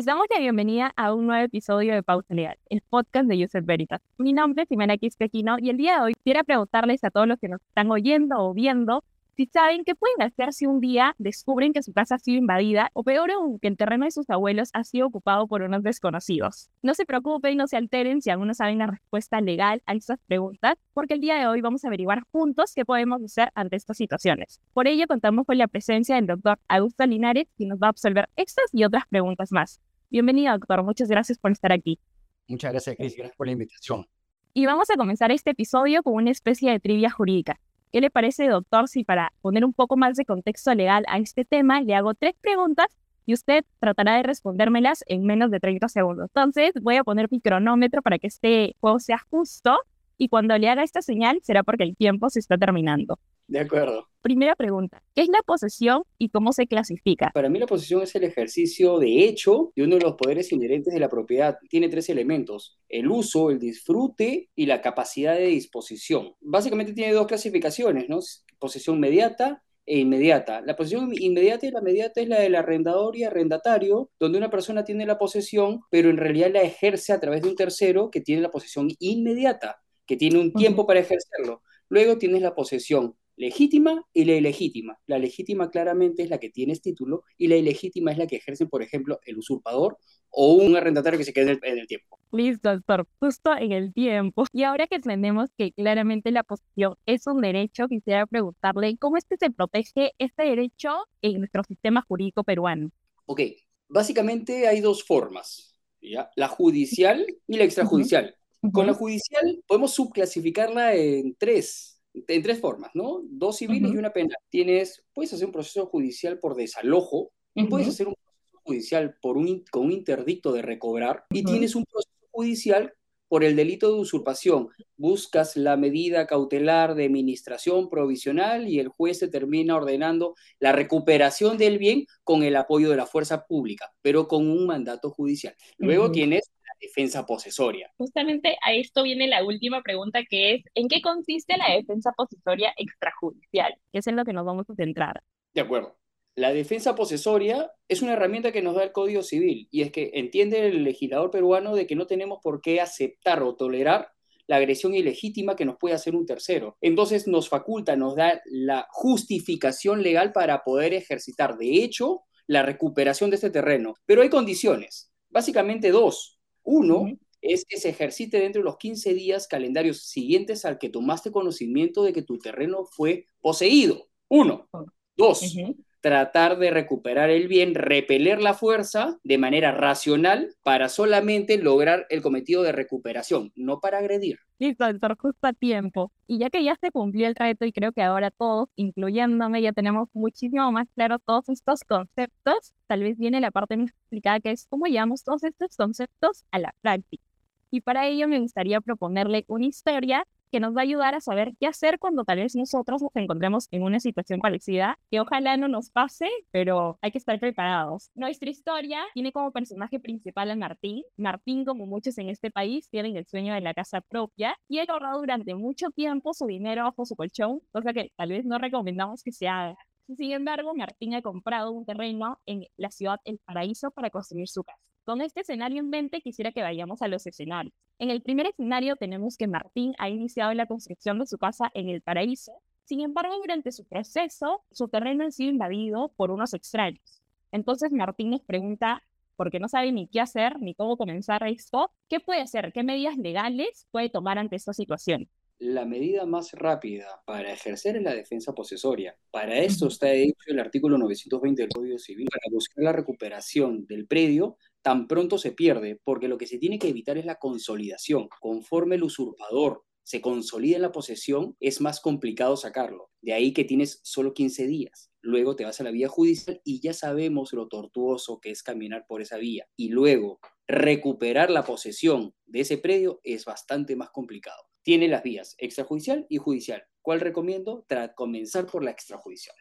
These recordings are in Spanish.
Les damos la bienvenida a un nuevo episodio de Pausa Legal, el podcast de User Veritas. Mi nombre es Jimena Quispequino y el día de hoy quiero preguntarles a todos los que nos están oyendo o viendo si saben qué pueden hacer si un día descubren que su casa ha sido invadida o peor aún, que el terreno de sus abuelos ha sido ocupado por unos desconocidos. No se preocupen no se alteren si aún no saben la respuesta legal a estas preguntas, porque el día de hoy vamos a averiguar juntos qué podemos hacer ante estas situaciones. Por ello, contamos con la presencia del doctor Augusto Linares, quien nos va a absolver estas y otras preguntas más. Bienvenido, doctor. Muchas gracias por estar aquí. Muchas gracias, Cris. Gracias por la invitación. Y vamos a comenzar este episodio con una especie de trivia jurídica. ¿Qué le parece, doctor, si para poner un poco más de contexto legal a este tema le hago tres preguntas y usted tratará de respondérmelas en menos de 30 segundos? Entonces, voy a poner mi cronómetro para que este juego sea justo y cuando le haga esta señal será porque el tiempo se está terminando. De acuerdo. Primera pregunta, ¿qué es la posesión y cómo se clasifica? Para mí la posesión es el ejercicio de hecho de uno de los poderes inherentes de la propiedad. Tiene tres elementos, el uso, el disfrute y la capacidad de disposición. Básicamente tiene dos clasificaciones, ¿no? Posesión inmediata e inmediata. La posesión inmediata y la inmediata es la del arrendador y arrendatario, donde una persona tiene la posesión, pero en realidad la ejerce a través de un tercero que tiene la posesión inmediata, que tiene un tiempo para ejercerlo. Luego tienes la posesión legítima y la ilegítima. La legítima claramente es la que tienes título y la ilegítima es la que ejerce, por ejemplo, el usurpador o un arrendatario que se quede en el, tiempo. Listo, doctor, justo en el tiempo. Y ahora que entendemos que claramente la posesión es un derecho, quisiera preguntarle cómo es que se protege este derecho en nuestro sistema jurídico peruano. Ok, básicamente hay dos formas, ¿ya? la judicial y la extrajudicial. Con la judicial podemos subclasificarla en tres en tres formas, ¿no? Dos civiles y una penal. Tienes, puedes hacer un proceso judicial por desalojo, puedes hacer un proceso judicial por un, con un interdicto de recobrar y tienes un proceso judicial por el delito de usurpación. Buscas la medida cautelar de administración provisional y el juez te termina ordenando la recuperación del bien con el apoyo de la fuerza pública, pero con un mandato judicial. Luego tienes defensa posesoria. Justamente a esto viene la última pregunta que es, ¿en qué consiste la defensa posesoria extrajudicial? Que es en lo que nos vamos a centrar. De acuerdo. La defensa posesoria es una herramienta que nos da el Código Civil y es que entiende el legislador peruano de que no tenemos por qué aceptar o tolerar la agresión ilegítima que nos puede hacer un tercero. Entonces nos faculta, nos da la justificación legal para poder ejercitar, de hecho, la recuperación de este terreno. Pero hay condiciones, básicamente dos. Uno es que se ejercite dentro de los 15 días calendarios siguientes al que tomaste conocimiento de que tu terreno fue poseído. Uno. Dos, tratar de recuperar el bien, repeler la fuerza de manera racional para solamente lograr el cometido de recuperación, no para agredir. Listo, doctor, justo a tiempo. Y ya que ya se cumplió el reto y creo que ahora todos, incluyéndome, ya tenemos muchísimo más claro todos estos conceptos, tal vez viene la parte más explicada que es cómo llevamos todos estos conceptos a la práctica. Y para ello me gustaría proponerle una historia que nos va a ayudar a saber qué hacer cuando tal vez nosotros nos encontremos en una situación parecida, que ojalá no nos pase, pero hay que estar preparados. Nuestra historia tiene como personaje principal a Martín. Martín, como muchos en este país, tienen el sueño de la casa propia y ha ahorrado durante mucho tiempo su dinero bajo su colchón, cosa que tal vez no recomendamos que se haga. Sin embargo, Martín ha comprado un terreno en la ciudad El Paraíso para construir su casa. Con este escenario en mente, quisiera que vayamos a los escenarios. En el primer escenario tenemos que Martín ha iniciado la construcción de su casa en el paraíso. Sin embargo, durante su proceso, su terreno ha sido invadido por unos extraños. Entonces Martín les pregunta, porque no sabe ni qué hacer ni cómo comenzar esto, ¿qué puede hacer? ¿Qué medidas legales puede tomar ante esta situación? La medida más rápida para ejercer la defensa posesoria. Para esto está hecho el artículo 920 del Código Civil, para buscar la recuperación del predio tan pronto se pierde, porque lo que se tiene que evitar es la consolidación. Conforme el usurpador se consolida en la posesión, es más complicado sacarlo. De ahí que tienes solo 15 días. Luego te vas a la vía judicial y ya sabemos lo tortuoso que es caminar por esa vía. Y luego recuperar la posesión de ese predio es bastante más complicado. Tiene las vías extrajudicial y judicial. ¿Cuál recomiendo? Tras comenzar por la extrajudicial.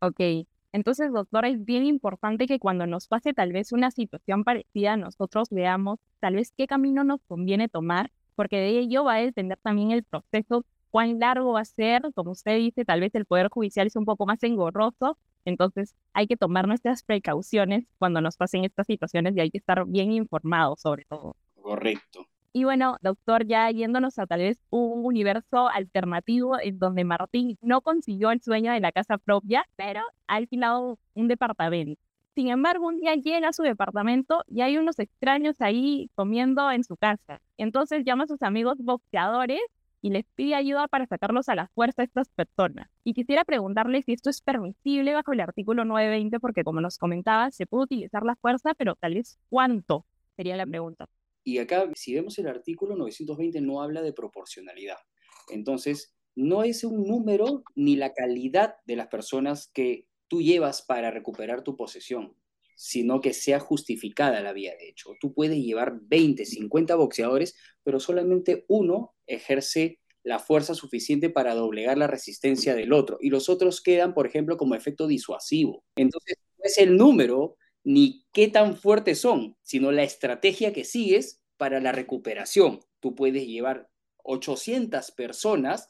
Ok, entonces, doctora, es bien importante que cuando nos pase tal vez una situación parecida, nosotros veamos tal vez qué camino nos conviene tomar, porque de ello va a depender también el proceso, cuán largo va a ser, como usted dice, tal vez el Poder Judicial es un poco más engorroso, Entonces, hay que tomar nuestras precauciones cuando nos pasen estas situaciones y hay que estar bien informados sobre todo. Correcto. Y bueno, doctor, ya yéndonos a tal vez un universo alternativo en donde Martín no consiguió el sueño de la casa propia, pero ha alquilado un departamento. Sin embargo, un día llega a su departamento y hay unos extraños ahí comiendo en su casa. Entonces llama a sus amigos boxeadores y les pide ayuda para sacarlos a la fuerza a estas personas. Y quisiera preguntarle si esto es permisible bajo el artículo 920, porque como nos comentaba, se puede utilizar la fuerza, pero tal vez cuánto sería la pregunta. Y acá, si vemos el artículo 920, no habla de proporcionalidad. Entonces, no es un número ni la calidad de las personas que tú llevas para recuperar tu posesión, sino que sea justificada la vía de hecho. Tú puedes llevar 20, 50 boxeadores, pero solamente uno ejerce la fuerza suficiente para doblegar la resistencia del otro y los otros quedan, por ejemplo, como efecto disuasivo. Entonces, no es el número ni qué tan fuertes son, sino la estrategia que sigues para la recuperación. Tú puedes llevar 800 personas,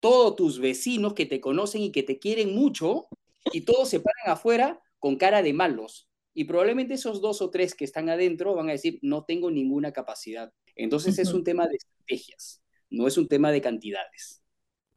todos tus vecinos que te conocen y que te quieren mucho, y todos se paran afuera con cara de malos. Y probablemente esos dos o tres que están adentro van a decir, no tengo ninguna capacidad. Entonces es un tema de estrategias, no es un tema de cantidades.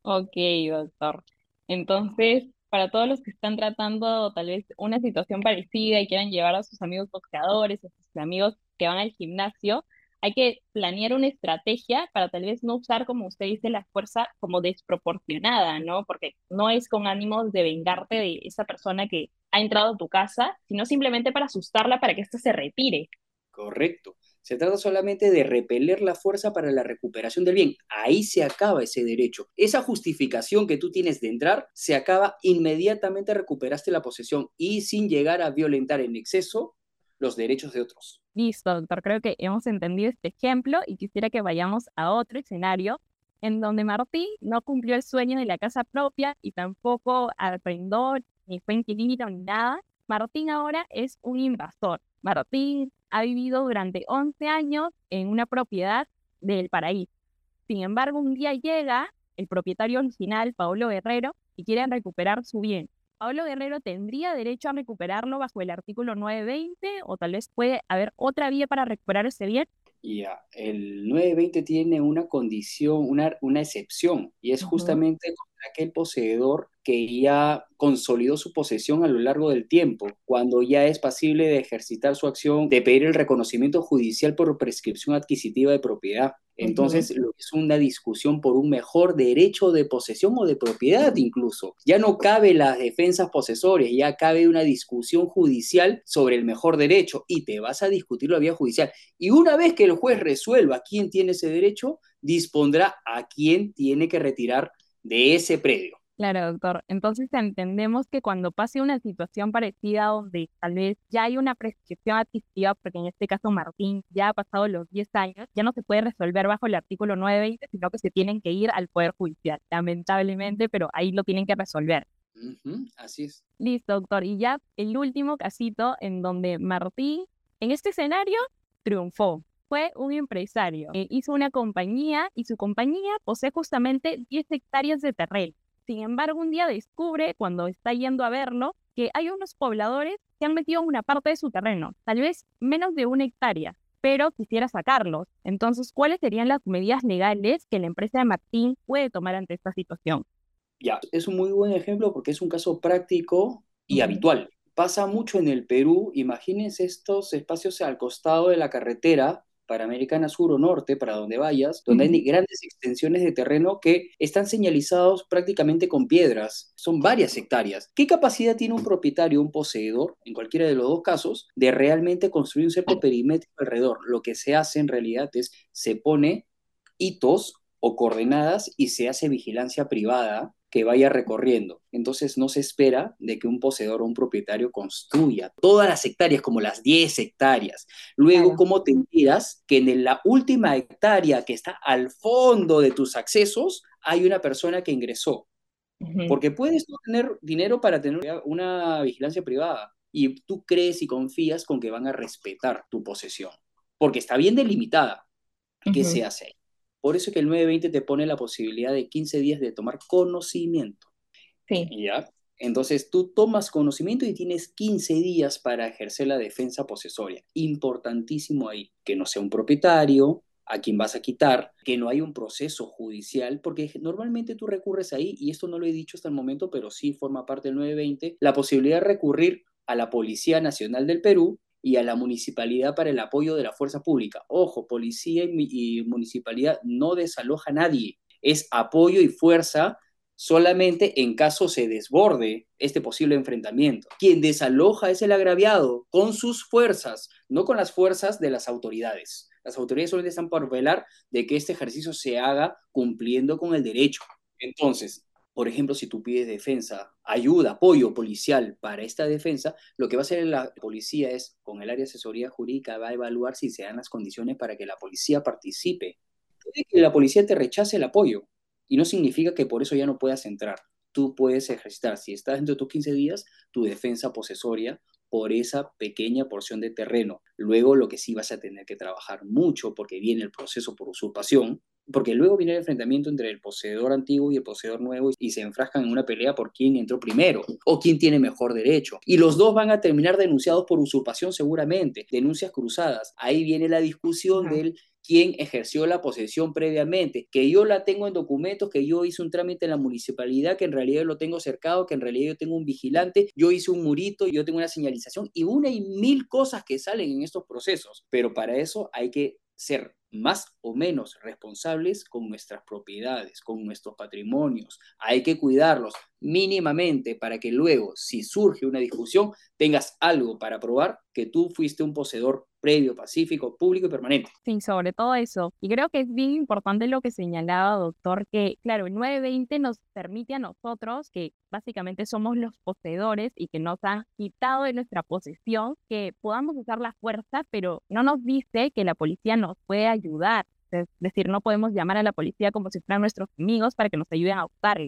Ok, doctor. Entonces, para todos los que están tratando tal vez una situación parecida y quieran llevar a sus amigos boxeadores, a sus amigos que van al gimnasio, hay que planear una estrategia para tal vez no usar, como usted dice, la fuerza como desproporcionada, ¿no? Porque no es con ánimos de vengarte de esa persona que ha entrado a tu casa, sino simplemente para asustarla para que ésta se retire. Correcto. Se trata solamente de repeler la fuerza para la recuperación del bien. Ahí se acaba ese derecho. Esa justificación que tú tienes de entrar se acaba inmediatamente recuperaste la posesión y sin llegar a violentar en exceso los derechos de otros. Listo, doctor. Creo que hemos entendido este ejemplo y quisiera que vayamos a otro escenario en donde Martín no cumplió el sueño de la casa propia y tampoco arrendó ni fue inquilino ni nada. Martín ahora es un invasor. Martín ha vivido durante 11 años en una propiedad del paraíso. Sin embargo, un día llega el propietario original, Pablo Guerrero, y quiere recuperar su bien. Pablo Guerrero tendría derecho a recuperarlo bajo el artículo 920 o tal vez puede haber otra vía para recuperar ese bien. Ya, el 920 tiene una condición, una, una excepción, y es justamente aquel poseedor que ya consolidó su posesión a lo largo del tiempo, cuando ya es pasible de ejercitar su acción, de pedir el reconocimiento judicial por prescripción adquisitiva de propiedad. Entonces, es una discusión por un mejor derecho de posesión o de propiedad incluso. Ya no cabe las defensas posesorias, ya cabe una discusión judicial sobre el mejor derecho y te vas a discutir la vía judicial. Y una vez que el juez resuelva quién tiene ese derecho, dispondrá a quién tiene que retirar de ese predio. Claro, doctor. Entonces entendemos que cuando pase una situación parecida donde tal vez ya hay una prescripción adquisitiva, porque en este caso Martín ya ha pasado los 10 años, ya no se puede resolver bajo el artículo 920, sino que se tienen que ir al Poder Judicial, lamentablemente, pero ahí lo tienen que resolver. así es. Listo, doctor. Y ya el último casito en donde Martín, en este escenario, triunfó fue un empresario. hizo una compañía y su compañía posee justamente 10 hectáreas de terreno. Sin embargo, un día descubre, cuando está yendo a verlo, que hay unos pobladores que han metido una parte de su terreno, tal vez menos de una hectárea, pero quisiera sacarlos. Entonces, ¿cuáles serían las medidas legales que la empresa de Martín puede tomar ante esta situación? Ya, es un muy buen ejemplo porque es un caso práctico y habitual. Pasa mucho en el Perú, imagínense estos espacios al costado de la carretera Panamericana Sur o Norte, para donde vayas, donde hay grandes extensiones de terreno que están señalizados prácticamente con piedras. Son varias hectáreas. ¿Qué capacidad tiene un propietario, un poseedor, en cualquiera de los dos casos, de realmente construir un cerco perimétrico alrededor? Lo que se hace en realidad es, se pone hitos o coordenadas y se hace vigilancia privada que vaya recorriendo. Entonces no se espera de que un poseedor o un propietario construya todas las hectáreas, como las 10 hectáreas. Luego, ¿cómo te enteras que en la última hectárea que está al fondo de tus accesos hay una persona que ingresó? Porque puedes tener dinero para tener una vigilancia privada y tú crees y confías con que van a respetar tu posesión, porque está bien delimitada. ¿Qué se hace ahí? Por eso es que el 920 te pone la posibilidad de 15 días de tomar conocimiento. Sí. ¿Ya? Entonces tú tomas conocimiento y tienes 15 días para ejercer la defensa posesoria. Importantísimo ahí, que no sea un propietario, a quien vas a quitar, que no hay un proceso judicial, porque normalmente tú recurres ahí, y esto no lo he dicho hasta el momento, pero sí forma parte del 920, la posibilidad de recurrir a la Policía Nacional del Perú y a la municipalidad para el apoyo de la fuerza pública. Ojo, policía y, municipalidad no desaloja a nadie, es apoyo y fuerza solamente en caso se desborde este posible enfrentamiento. Quien desaloja es el agraviado con sus fuerzas, no con las fuerzas de las autoridades. Las autoridades solamente están por velar de que este ejercicio se haga cumpliendo con el derecho. Entonces, por ejemplo, si tú pides defensa, ayuda, apoyo policial para esta defensa, lo que va a hacer la policía es, con el área de asesoría jurídica, va a evaluar si se dan las condiciones para que la policía participe. Puede que la policía te rechace el apoyo y no significa que por eso ya no puedas entrar. Tú puedes ejercitar, si estás dentro de tus 15 días, tu defensa posesoria por esa pequeña porción de terreno. Luego lo que sí vas a tener que trabajar mucho porque viene el proceso por usurpación, porque luego viene el enfrentamiento entre el poseedor antiguo y el poseedor nuevo y se enfrascan en una pelea por quién entró primero o quién tiene mejor derecho. Y los dos van a terminar denunciados por usurpación seguramente, denuncias cruzadas. Ahí viene la discusión del quién ejerció la posesión previamente, que yo la tengo en documentos, que yo hice un trámite en la municipalidad, que en realidad lo tengo cercado, que en realidad yo tengo un vigilante, yo hice un murito, yo tengo una señalización y una y mil cosas que salen en estos procesos. Pero para eso hay que ser más o menos responsables con nuestras propiedades, con nuestros patrimonios. Hay que cuidarlos mínimamente para que luego, si surge una discusión, tengas algo para probar que tú fuiste un poseedor previo, pacífico, público y permanente. Sí, sobre todo eso. Y creo que es bien importante lo que señalaba, doctor, que claro, el 920 nos permite a nosotros, que básicamente somos los poseedores y que nos han quitado de nuestra posesión, que podamos usar la fuerza, pero no nos dice que la policía nos puede ayudar. Es decir, no podemos llamar a la policía como si fueran nuestros amigos para que nos ayuden a optar.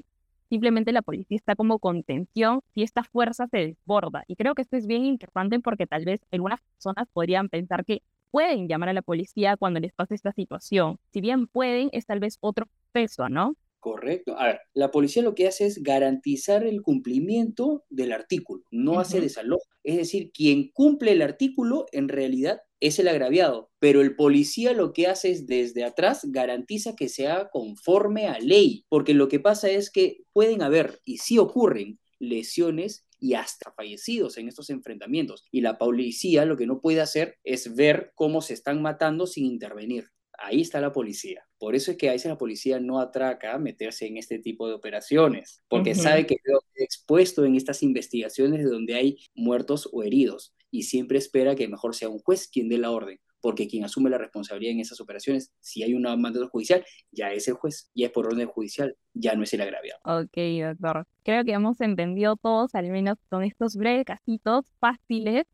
Simplemente la policía está como contención si esta fuerza se desborda. Y creo que esto es bien importante porque tal vez algunas personas podrían pensar que pueden llamar a la policía cuando les pase esta situación. Si bien pueden, es tal vez otro peso, ¿no? Correcto. A ver, la policía lo que hace es garantizar el cumplimiento del artículo, no hace desalojo. Es decir, quien cumple el artículo en realidad es el agraviado, pero el policía lo que hace es desde atrás garantiza que se haga conforme a ley, porque lo que pasa es que pueden haber, y sí ocurren, lesiones y hasta fallecidos en estos enfrentamientos. Y la policía lo que no puede hacer es ver cómo se están matando sin intervenir. Ahí está la policía. Por eso es que a veces la policía no atraca a meterse en este tipo de operaciones, porque sabe que quedó expuesto en estas investigaciones de donde hay muertos o heridos y siempre espera que mejor sea un juez quien dé la orden, porque quien asume la responsabilidad en esas operaciones, si hay un mandato judicial, ya es el juez, ya es por orden judicial, ya no es el agraviado. Ok, doctor. Creo que hemos entendido todos, al menos con estos breves casitos fáciles,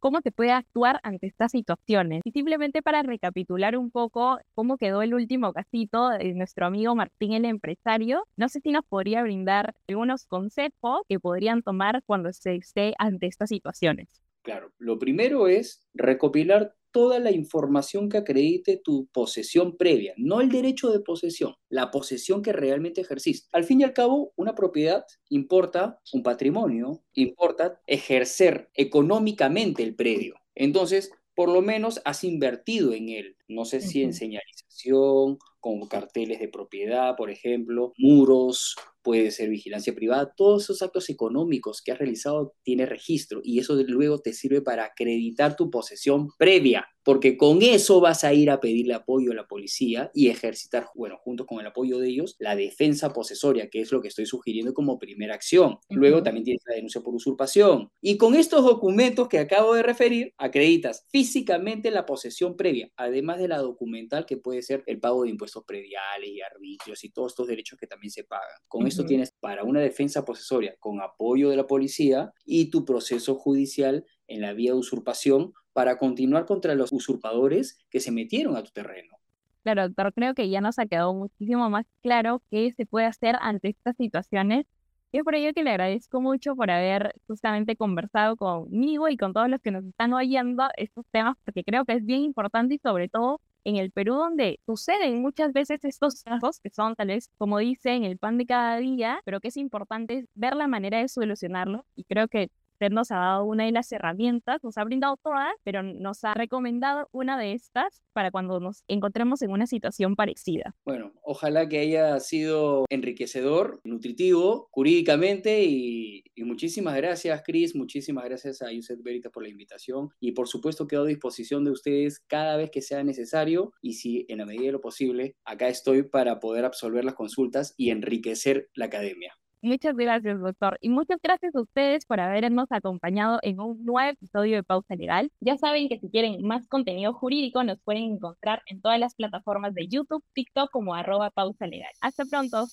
cómo se puede actuar ante estas situaciones. Y simplemente para recapitular un poco cómo quedó el último casito de nuestro amigo Martín el empresario, no sé si nos podría brindar algunos consejos que podrían tomar cuando se esté ante estas situaciones. Claro, lo primero es recopilar toda la información que acredite tu posesión previa, no el derecho de posesión, la posesión que realmente ejerciste. Al fin y al cabo, una propiedad importa un patrimonio, importa ejercer económicamente el predio. Entonces, por lo menos has invertido en él. No sé si en señalización, con carteles de propiedad, por ejemplo, muros, puede ser vigilancia privada, todos esos actos económicos que has realizado tiene registro y eso luego te sirve para acreditar tu posesión previa, porque con eso vas a ir a pedirle apoyo a la policía y ejercitar, bueno, junto con el apoyo de ellos, la defensa posesoria, que es lo que estoy sugiriendo como primera acción. Luego también tienes la denuncia por usurpación. Y con estos documentos que acabo de referir, acreditas físicamente la posesión previa, además de la documental que puede ser el pago de impuestos prediales y arbitrios y todos estos derechos que también se pagan. Con esto tienes para una defensa posesoria con apoyo de la policía y tu proceso judicial en la vía de usurpación para continuar contra los usurpadores que se metieron a tu terreno. Claro, doctor, creo que ya nos ha quedado muchísimo más claro qué se puede hacer ante estas situaciones. Y es por ello que le agradezco mucho por haber justamente conversado conmigo y con todos los que nos están oyendo estos temas, porque creo que es bien importante y sobre todo en el Perú donde suceden muchas veces estos casos que son tal vez, como dice, en el pan de cada día, pero que es importante ver la manera de solucionarlo y creo que usted nos ha dado una de las herramientas, nos ha brindado todas, pero nos ha recomendado una de estas para cuando nos encontremos en una situación parecida. Bueno, ojalá que haya sido enriquecedor, nutritivo, jurídicamente y, muchísimas gracias, Cris, muchísimas gracias a Yusef Veritas por la invitación y por supuesto quedo a disposición de ustedes cada vez que sea necesario y si en la medida de lo posible, acá estoy para poder absolver las consultas y enriquecer la academia. Muchas gracias, doctor. Y muchas gracias a ustedes por habernos acompañado en un nuevo episodio de Pausa Legal. Ya saben que si quieren más contenido jurídico, nos pueden encontrar en todas las plataformas de YouTube, TikTok como arroba pausa legal. Hasta pronto.